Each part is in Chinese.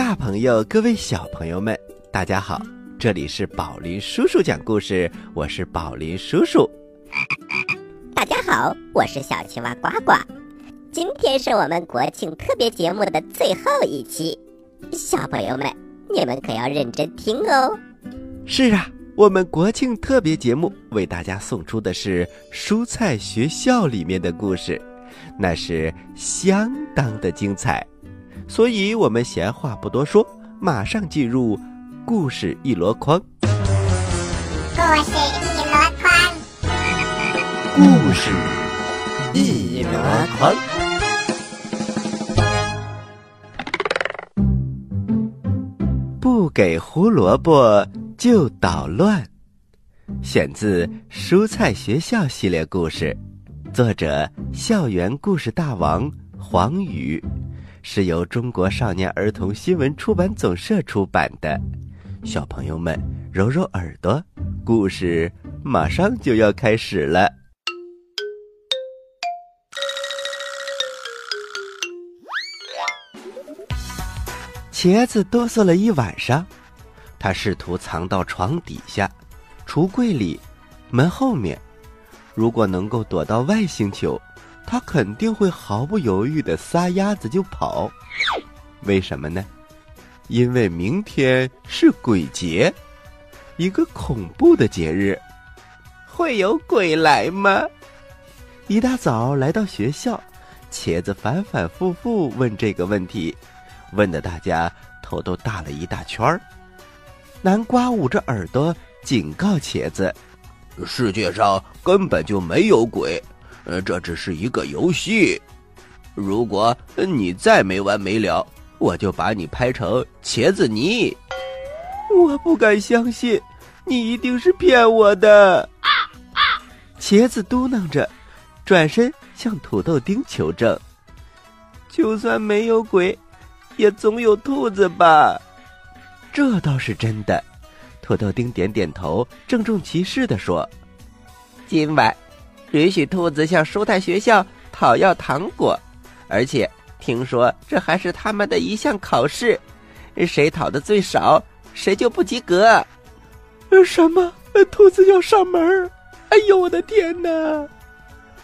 大朋友，各位小朋友们，大家好！这里是宝林叔叔讲故事，我是宝林叔叔。大家好，我是小青蛙呱呱。今天是我们国庆特别节目的最后一期，小朋友们，你们可要认真听哦。是啊，我们国庆特别节目为大家送出的是蔬菜学校里面的故事，那是相当的精彩。所以，我们闲话不多说，马上进入故事一箩筐。故事一箩筐，故事一箩筐。不给胡萝卜就捣乱，选自《蔬菜学校》系列故事，作者：校园故事大王黄宇。是由中国少年儿童新闻出版总社出版的，小朋友们揉揉耳朵，故事马上就要开始了。茄子哆嗦了一晚上，他试图藏到床底下、橱柜里、门后面。如果能够躲到外星球。他肯定会毫不犹豫的撒丫子就跑，为什么呢？因为明天是鬼节，一个恐怖的节日，会有鬼来吗？一大早来到学校，茄子反反复复问这个问题，问的大家头都大了一大圈儿。南瓜捂着耳朵警告茄子：“世界上根本就没有鬼。”呃，这只是一个游戏。如果你再没完没了，我就把你拍成茄子泥。我不敢相信，你一定是骗我的。茄子嘟囔着，转身向土豆丁求证：“就算没有鬼，也总有兔子吧？”这倒是真的。土豆丁点点头，郑重其事地说：“今晚。”允许兔子向蔬菜学校讨要糖果，而且听说这还是他们的一项考试，谁讨的最少，谁就不及格。什么？兔子要上门？哎呦，我的天哪！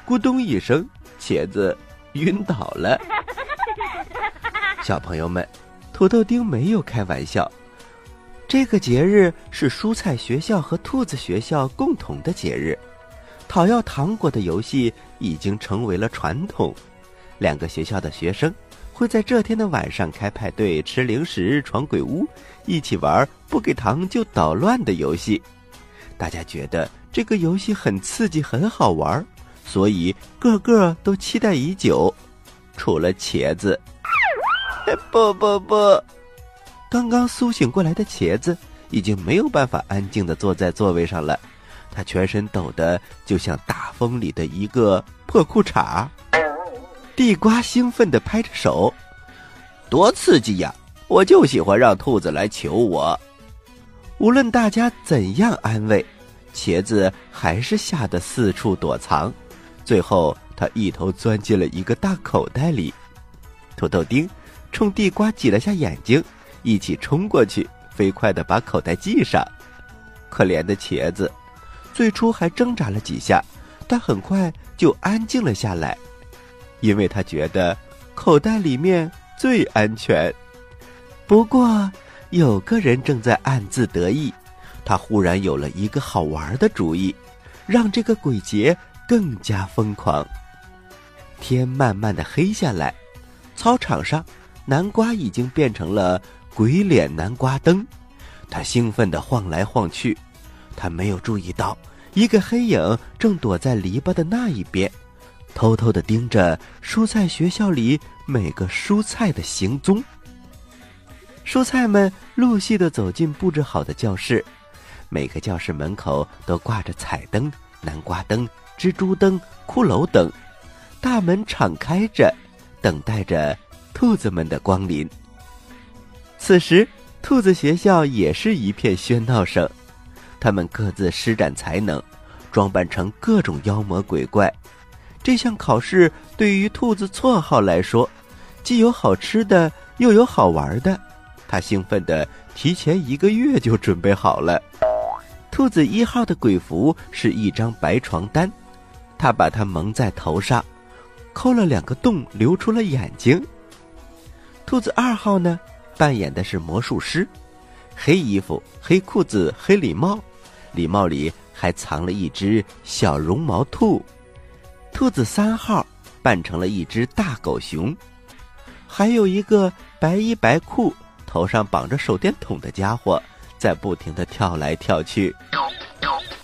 咕咚一声，茄子晕倒了。小朋友们，土豆丁没有开玩笑，这个节日是蔬菜学校和兔子学校共同的节日。讨要糖果的游戏已经成为了传统，两个学校的学生会在这天的晚上开派对、吃零食、闯鬼屋，一起玩不给糖就捣乱的游戏。大家觉得这个游戏很刺激、很好玩，所以个个都期待已久。除了茄子，不不不，刚刚苏醒过来的茄子已经没有办法安静的坐在座位上了。他全身抖得就像大风里的一个破裤衩。地瓜兴奋地拍着手：“多刺激呀！我就喜欢让兔子来求我。”无论大家怎样安慰，茄子还是吓得四处躲藏。最后，他一头钻进了一个大口袋里。土豆丁冲地瓜挤了下眼睛，一起冲过去，飞快地把口袋系上。可怜的茄子。最初还挣扎了几下，但很快就安静了下来，因为他觉得口袋里面最安全。不过，有个人正在暗自得意，他忽然有了一个好玩的主意，让这个鬼节更加疯狂。天慢慢的黑下来，操场上，南瓜已经变成了鬼脸南瓜灯，他兴奋的晃来晃去。他没有注意到，一个黑影正躲在篱笆的那一边，偷偷的盯着蔬菜学校里每个蔬菜的行踪。蔬菜们陆续的走进布置好的教室，每个教室门口都挂着彩灯、南瓜灯、蜘蛛灯、骷髅灯，大门敞开着，等待着兔子们的光临。此时，兔子学校也是一片喧闹声。他们各自施展才能，装扮成各种妖魔鬼怪。这项考试对于兔子绰号来说，既有好吃的，又有好玩的，他兴奋的提前一个月就准备好了。兔子一号的鬼服是一张白床单，他把它蒙在头上，抠了两个洞，留出了眼睛。兔子二号呢，扮演的是魔术师，黑衣服、黑裤子、黑礼帽，礼帽里还藏了一只小绒毛兔。兔子三号扮成了一只大狗熊，还有一个白衣白裤、头上绑着手电筒的家伙，在不停的跳来跳去。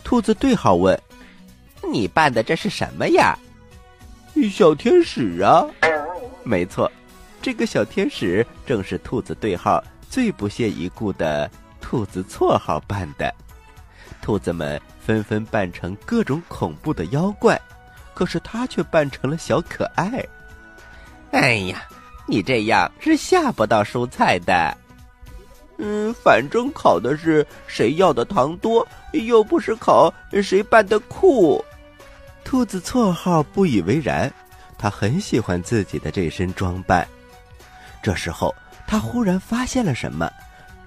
兔子对号问：“你扮的这是什么呀？”“小天使啊！”“没错。”这个小天使正是兔子对号最不屑一顾的兔子绰号扮的，兔子们纷纷扮成各种恐怖的妖怪，可是他却扮成了小可爱。哎呀，你这样是下不到蔬菜的。嗯，反正考的是谁要的糖多，又不是考谁扮的酷。兔子绰号不以为然，他很喜欢自己的这身装扮。这时候，他忽然发现了什么，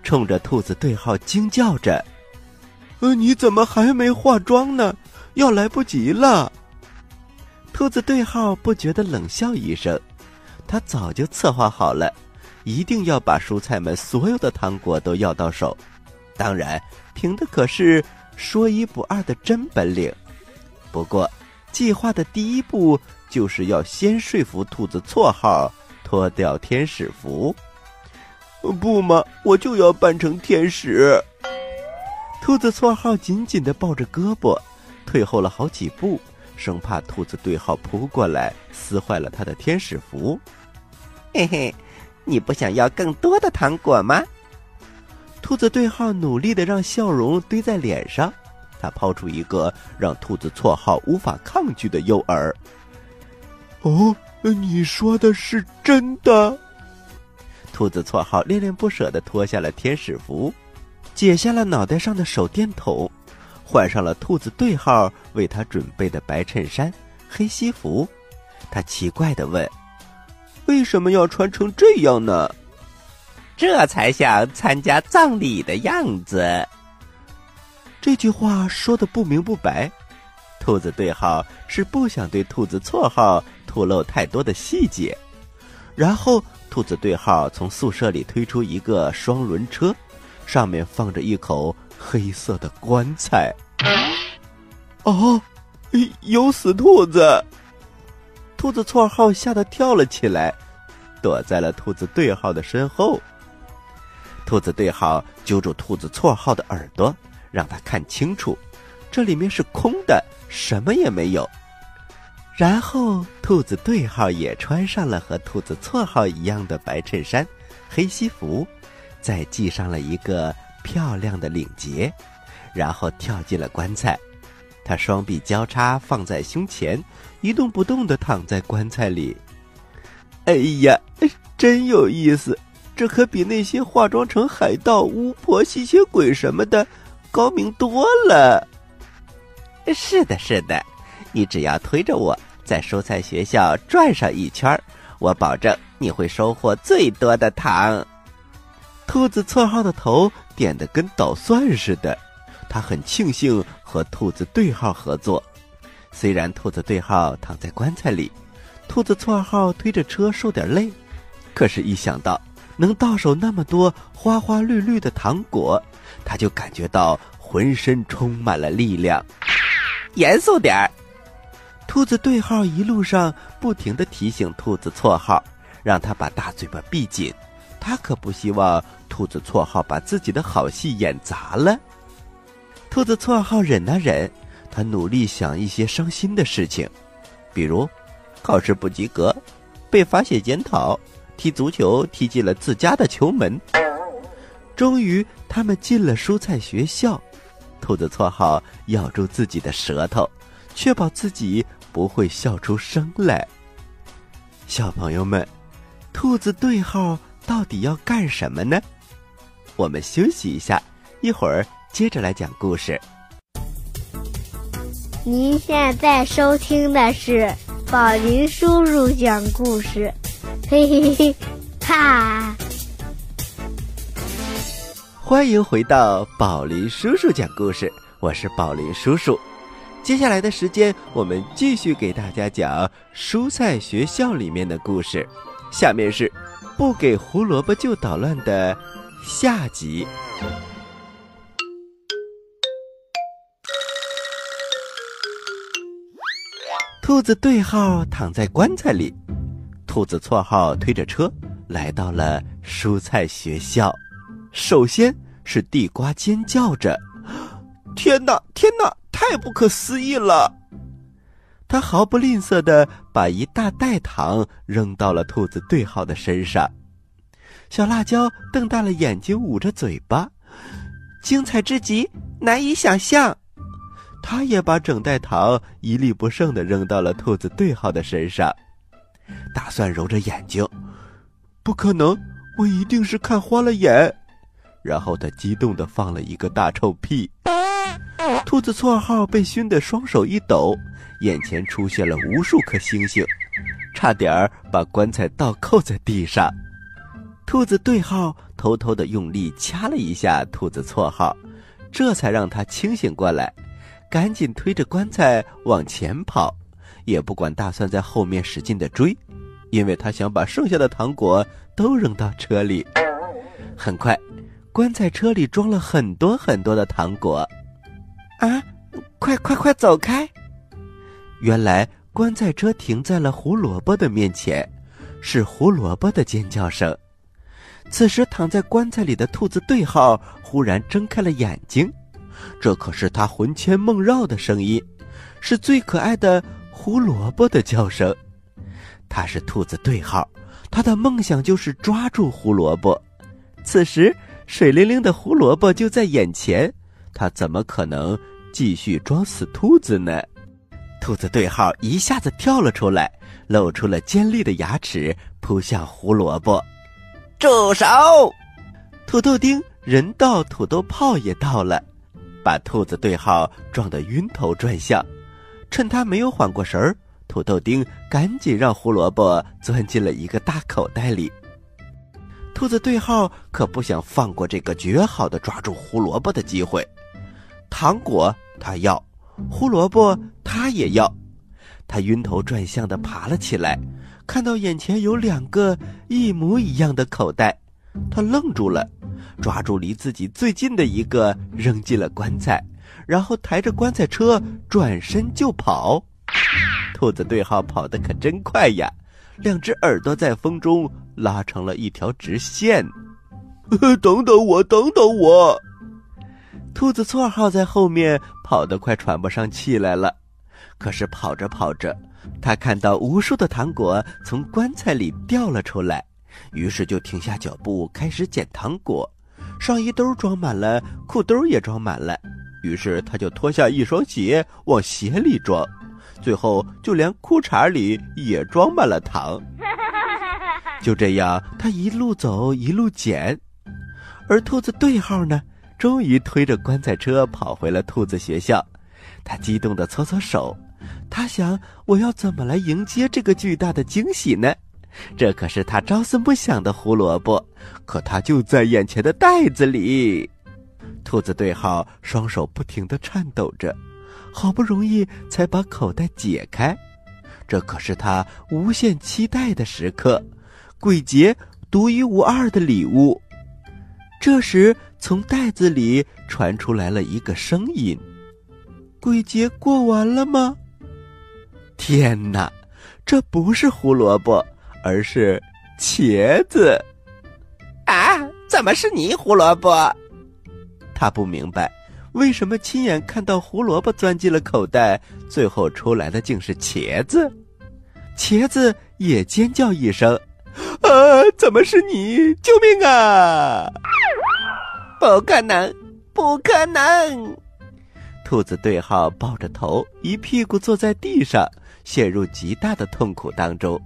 冲着兔子对号惊叫着：“呃，你怎么还没化妆呢？要来不及了！”兔子对号不觉得冷笑一声，他早就策划好了，一定要把蔬菜们所有的糖果都要到手，当然凭的可是说一不二的真本领。不过，计划的第一步就是要先说服兔子错号。脱掉天使服，不嘛，我就要扮成天使。兔子错号紧紧的抱着胳膊，退后了好几步，生怕兔子对号扑过来撕坏了他的天使服。嘿嘿，你不想要更多的糖果吗？兔子对号努力的让笑容堆在脸上，他抛出一个让兔子错号无法抗拒的诱饵。哦。你说的是真的？兔子绰号恋恋不舍的脱下了天使服，解下了脑袋上的手电筒，换上了兔子对号为他准备的白衬衫、黑西服。他奇怪的问：“为什么要穿成这样呢？”这才像参加葬礼的样子。这句话说的不明不白。兔子对号是不想对兔子错号。透露太多的细节，然后兔子对号从宿舍里推出一个双轮车，上面放着一口黑色的棺材。哦，有死兔子！兔子错号吓得跳了起来，躲在了兔子对号的身后。兔子对号揪住兔子错号的耳朵，让他看清楚，这里面是空的，什么也没有。然后，兔子对号也穿上了和兔子错号一样的白衬衫、黑西服，再系上了一个漂亮的领结，然后跳进了棺材。他双臂交叉放在胸前，一动不动的躺在棺材里。哎呀，真有意思！这可比那些化妆成海盗、巫婆、吸血鬼什么的高明多了。是的，是的。你只要推着我在蔬菜学校转上一圈我保证你会收获最多的糖。兔子错号的头点得跟捣蒜似的，他很庆幸和兔子对号合作。虽然兔子对号躺在棺材里，兔子错号推着车受点累，可是，一想到能到手那么多花花绿绿的糖果，他就感觉到浑身充满了力量。严肃点儿。兔子对号一路上不停的提醒兔子错号，让他把大嘴巴闭紧，他可不希望兔子错号把自己的好戏演砸了。兔子错号忍啊忍，他努力想一些伤心的事情，比如考试不及格，被罚写检讨，踢足球踢进了自家的球门。终于，他们进了蔬菜学校，兔子错号咬住自己的舌头。确保自己不会笑出声来。小朋友们，兔子对号到底要干什么呢？我们休息一下，一会儿接着来讲故事。您现在收听的是宝林叔叔讲故事，嘿嘿嘿，哈。欢迎回到宝林叔叔讲故事，我是宝林叔叔。接下来的时间，我们继续给大家讲蔬菜学校里面的故事。下面是不给胡萝卜就捣乱的下集。兔子对号躺在棺材里，兔子错号推着车来到了蔬菜学校。首先是地瓜尖叫着：“天哪，天哪，太不可思议了！”他毫不吝啬的把一大袋糖扔到了兔子对号的身上。小辣椒瞪大了眼睛，捂着嘴巴，精彩之极，难以想象。他也把整袋糖一粒不剩的扔到了兔子对号的身上。打算揉着眼睛：“不可能，我一定是看花了眼。”然后他激动的放了一个大臭屁，兔子绰号被熏得双手一抖，眼前出现了无数颗星星，差点儿把棺材倒扣在地上。兔子对号偷偷地用力掐了一下兔子绰号，这才让他清醒过来，赶紧推着棺材往前跑，也不管大蒜在后面使劲地追，因为他想把剩下的糖果都扔到车里。很快。棺材车里装了很多很多的糖果，啊！快快快走开！原来棺材车停在了胡萝卜的面前，是胡萝卜的尖叫声。此时躺在棺材里的兔子对号忽然睁开了眼睛，这可是他魂牵梦绕的声音，是最可爱的胡萝卜的叫声。他是兔子对号，他的梦想就是抓住胡萝卜。此时。水灵灵的胡萝卜就在眼前，他怎么可能继续装死兔子呢？兔子对号一下子跳了出来，露出了尖利的牙齿，扑向胡萝卜。住手！土豆丁、人到土豆炮也到了，把兔子对号撞得晕头转向。趁他没有缓过神儿，土豆丁赶紧让胡萝卜钻进了一个大口袋里。兔子对号可不想放过这个绝好的抓住胡萝卜的机会，糖果他要，胡萝卜他也要。他晕头转向的爬了起来，看到眼前有两个一模一样的口袋，他愣住了，抓住离自己最近的一个扔进了棺材，然后抬着棺材车转身就跑。兔子对号跑得可真快呀！两只耳朵在风中拉成了一条直线。等等我，等等我！兔子绰号在后面跑得快喘不上气来了。可是跑着跑着，他看到无数的糖果从棺材里掉了出来，于是就停下脚步开始捡糖果。上衣兜装满了，裤兜也装满了，于是他就脱下一双鞋往鞋里装。最后，就连裤衩里也装满了糖。就这样，他一路走一路捡，而兔子对号呢，终于推着棺材车跑回了兔子学校。他激动地搓搓手，他想：我要怎么来迎接这个巨大的惊喜呢？这可是他朝思暮想的胡萝卜，可它就在眼前的袋子里。兔子对号双手不停地颤抖着。好不容易才把口袋解开，这可是他无限期待的时刻，鬼节独一无二的礼物。这时，从袋子里传出来了一个声音：“鬼节过完了吗？”天哪，这不是胡萝卜，而是茄子！啊，怎么是你胡萝卜？他不明白。为什么亲眼看到胡萝卜钻进了口袋，最后出来的竟是茄子？茄子也尖叫一声：“啊，怎么是你？救命啊！”不可能，不可能！兔子对号抱着头，一屁股坐在地上，陷入极大的痛苦当中。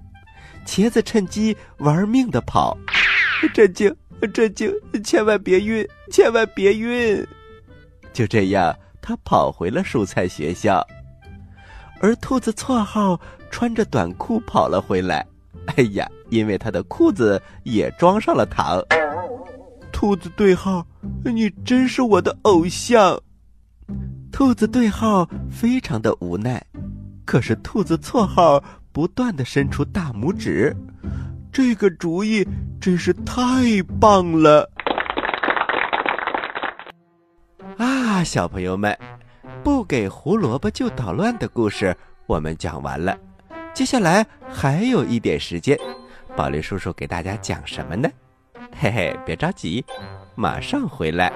茄子趁机玩命的跑：“震惊，震惊，千万别晕，千万别晕！”就这样，他跑回了蔬菜学校，而兔子绰号穿着短裤跑了回来。哎呀，因为他的裤子也装上了糖。兔子对号，你真是我的偶像。兔子对号非常的无奈，可是兔子错号不断的伸出大拇指，这个主意真是太棒了！啊，小朋友们，不给胡萝卜就捣乱的故事我们讲完了，接下来还有一点时间，宝莉叔叔给大家讲什么呢？嘿嘿，别着急，马上回来。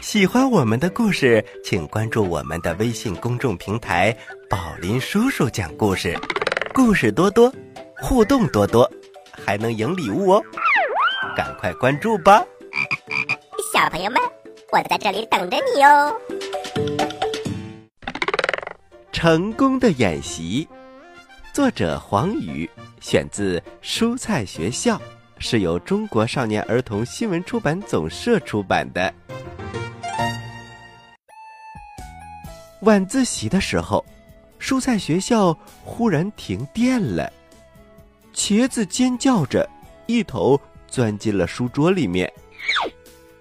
喜欢我们的故事，请关注我们的微信公众平台“宝林叔叔讲故事”，故事多多，互动多多，还能赢礼物哦！赶快关注吧，小朋友们，我在这里等着你哦。成功的演习，作者黄宇，选自《蔬菜学校》，是由中国少年儿童新闻出版总社出版的。晚自习的时候，蔬菜学校忽然停电了。茄子尖叫着，一头钻进了书桌里面。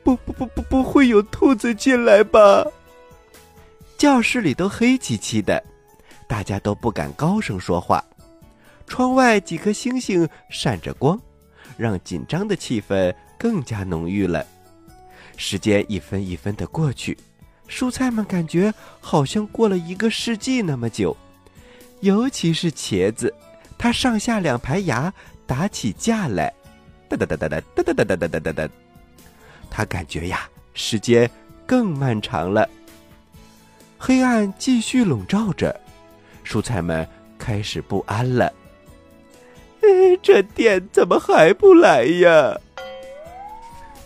不不不不，不会有兔子进来吧？教室里都黑漆漆的，大家都不敢高声说话。窗外几颗星星闪着光，让紧张的气氛更加浓郁了。时间一分一分的过去。蔬菜们感觉好像过了一个世纪那么久，尤其是茄子，它上下两排牙打起架来，哒哒哒哒哒哒哒哒哒哒哒哒，它感觉呀，时间更漫长了。黑暗继续笼罩着，蔬菜们开始不安了。这电怎么还不来呀？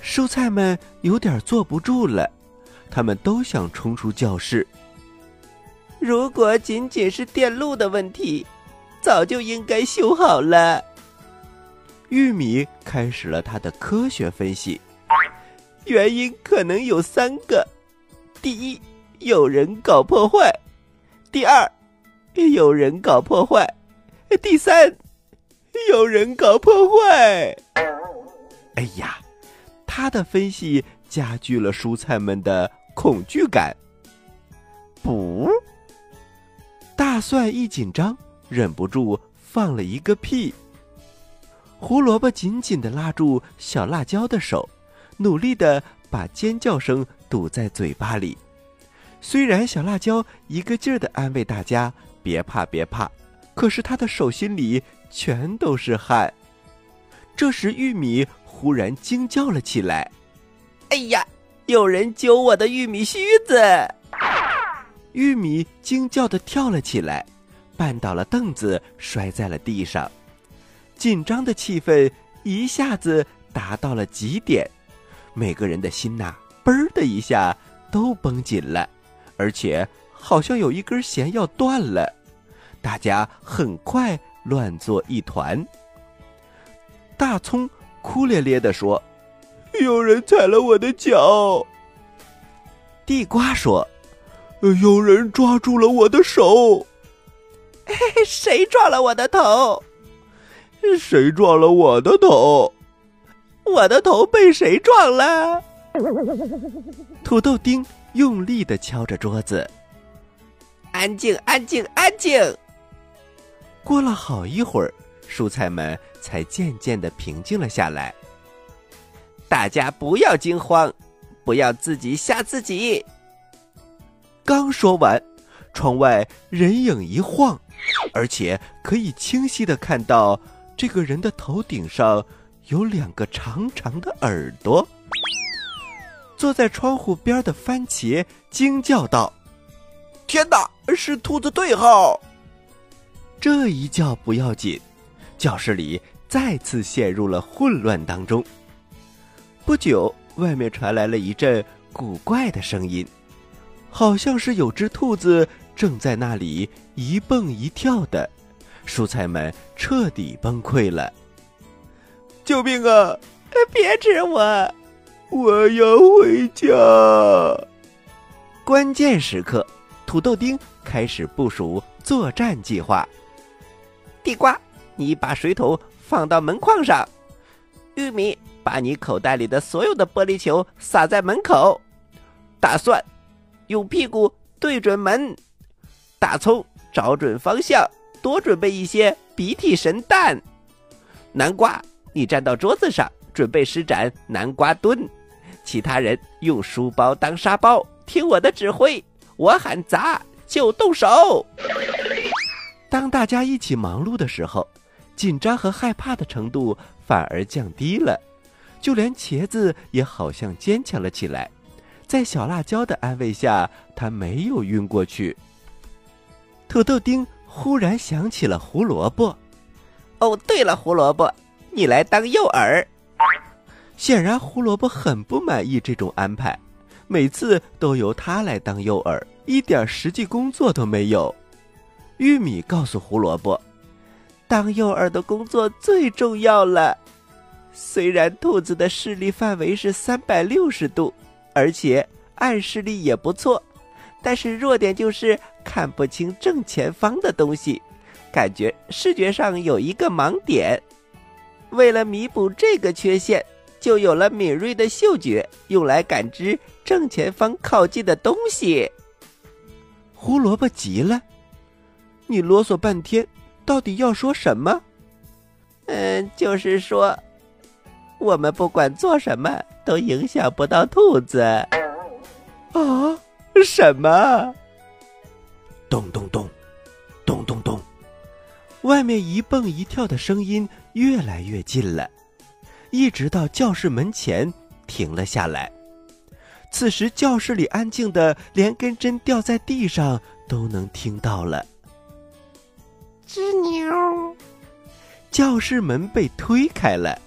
蔬菜们有点坐不住了。他们都想冲出教室。如果仅仅是电路的问题，早就应该修好了。玉米开始了他的科学分析，原因可能有三个：第一，有人搞破坏；第二，有人搞破坏；第三，有人搞破坏。哎呀，他的分析加剧了蔬菜们的。恐惧感。不，大蒜一紧张，忍不住放了一个屁。胡萝卜紧紧的拉住小辣椒的手，努力的把尖叫声堵在嘴巴里。虽然小辣椒一个劲儿的安慰大家别怕别怕，可是他的手心里全都是汗。这时，玉米忽然惊叫了起来：“哎呀！”有人揪我的玉米须子，玉米惊叫的跳了起来，绊倒了凳子，摔在了地上。紧张的气氛一下子达到了极点，每个人的心呐，嘣儿的一下都绷紧了，而且好像有一根弦要断了。大家很快乱作一团。大葱哭咧咧的说。有人踩了我的脚。地瓜说：“有人抓住了我的手。”谁撞了我的头？谁撞了我的头？我的头被谁撞了？土豆丁用力的敲着桌子。安静，安静，安静。过了好一会儿，蔬菜们才渐渐的平静了下来。大家不要惊慌，不要自己吓自己。刚说完，窗外人影一晃，而且可以清晰的看到这个人的头顶上有两个长长的耳朵。坐在窗户边的番茄惊叫道：“天哪，是兔子对号！”这一叫不要紧，教室里再次陷入了混乱当中。不久，外面传来了一阵古怪的声音，好像是有只兔子正在那里一蹦一跳的。蔬菜们彻底崩溃了！救命啊！别吃我，我要回家。关键时刻，土豆丁开始部署作战计划。地瓜，你把水桶放到门框上。玉米，把你口袋里的所有的玻璃球撒在门口。大蒜，用屁股对准门。大葱，找准方向，多准备一些鼻涕神蛋。南瓜，你站到桌子上，准备施展南瓜蹲。其他人用书包当沙包，听我的指挥，我喊砸就动手。当大家一起忙碌的时候，紧张和害怕的程度反而降低了，就连茄子也好像坚强了起来。在小辣椒的安慰下，他没有晕过去。土豆丁忽然想起了胡萝卜。哦，对了，胡萝卜，你来当诱饵。显然，胡萝卜很不满意这种安排，每次都由他来当诱饵，一点实际工作都没有。玉米告诉胡萝卜：“当诱饵的工作最重要了。虽然兔子的视力范围是三百六十度，而且暗视力也不错，但是弱点就是看不清正前方的东西，感觉视觉上有一个盲点。为了弥补这个缺陷。”就有了敏锐的嗅觉，用来感知正前方靠近的东西。胡萝卜急了：“你啰嗦半天，到底要说什么？”“嗯，就是说，我们不管做什么都影响不到兔子。”“啊？什么？”“咚咚咚，咚咚咚！”外面一蹦一跳的声音越来越近了。一直到教室门前停了下来。此时教室里安静的，连根针掉在地上都能听到了。吱扭，教室门被推开了。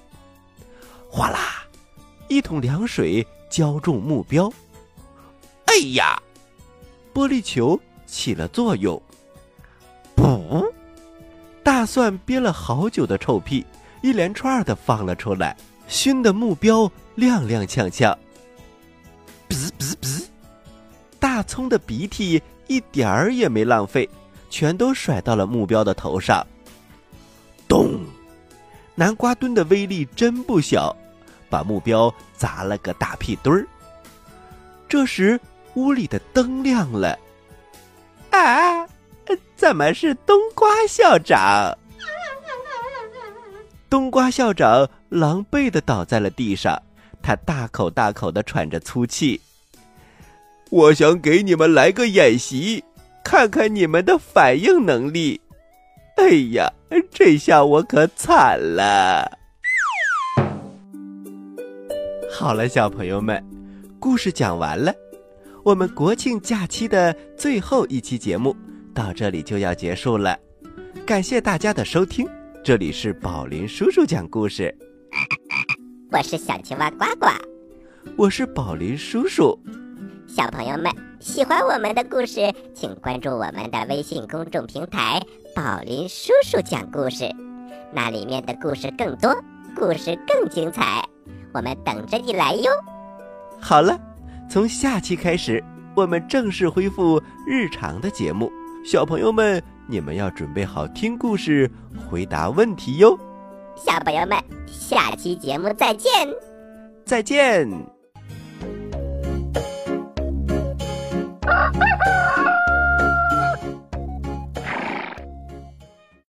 哗啦，一桶凉水浇中目标。哎呀，玻璃球起了作用。噗，大蒜憋了好久的臭屁。一连串的放了出来，熏的目标踉踉跄跄。噗噗噗！大葱的鼻涕一点儿也没浪费，全都甩到了目标的头上。咚！南瓜墩的威力真不小，把目标砸了个大屁墩儿。这时屋里的灯亮了。啊！怎么是冬瓜校长？冬瓜校长狼狈的倒在了地上，他大口大口的喘着粗气。我想给你们来个演习，看看你们的反应能力。哎呀，这下我可惨了。好了，小朋友们，故事讲完了，我们国庆假期的最后一期节目到这里就要结束了，感谢大家的收听。这里是宝林叔叔讲故事，我是小青蛙呱呱，我是宝林叔叔。小朋友们喜欢我们的故事，请关注我们的微信公众平台“宝林叔叔讲故事”，那里面的故事更多，故事更精彩，我们等着你来哟。好了，从下期开始，我们正式恢复日常的节目，小朋友们。你们要准备好听故事、回答问题哟，小朋友们下期节目再见。再见。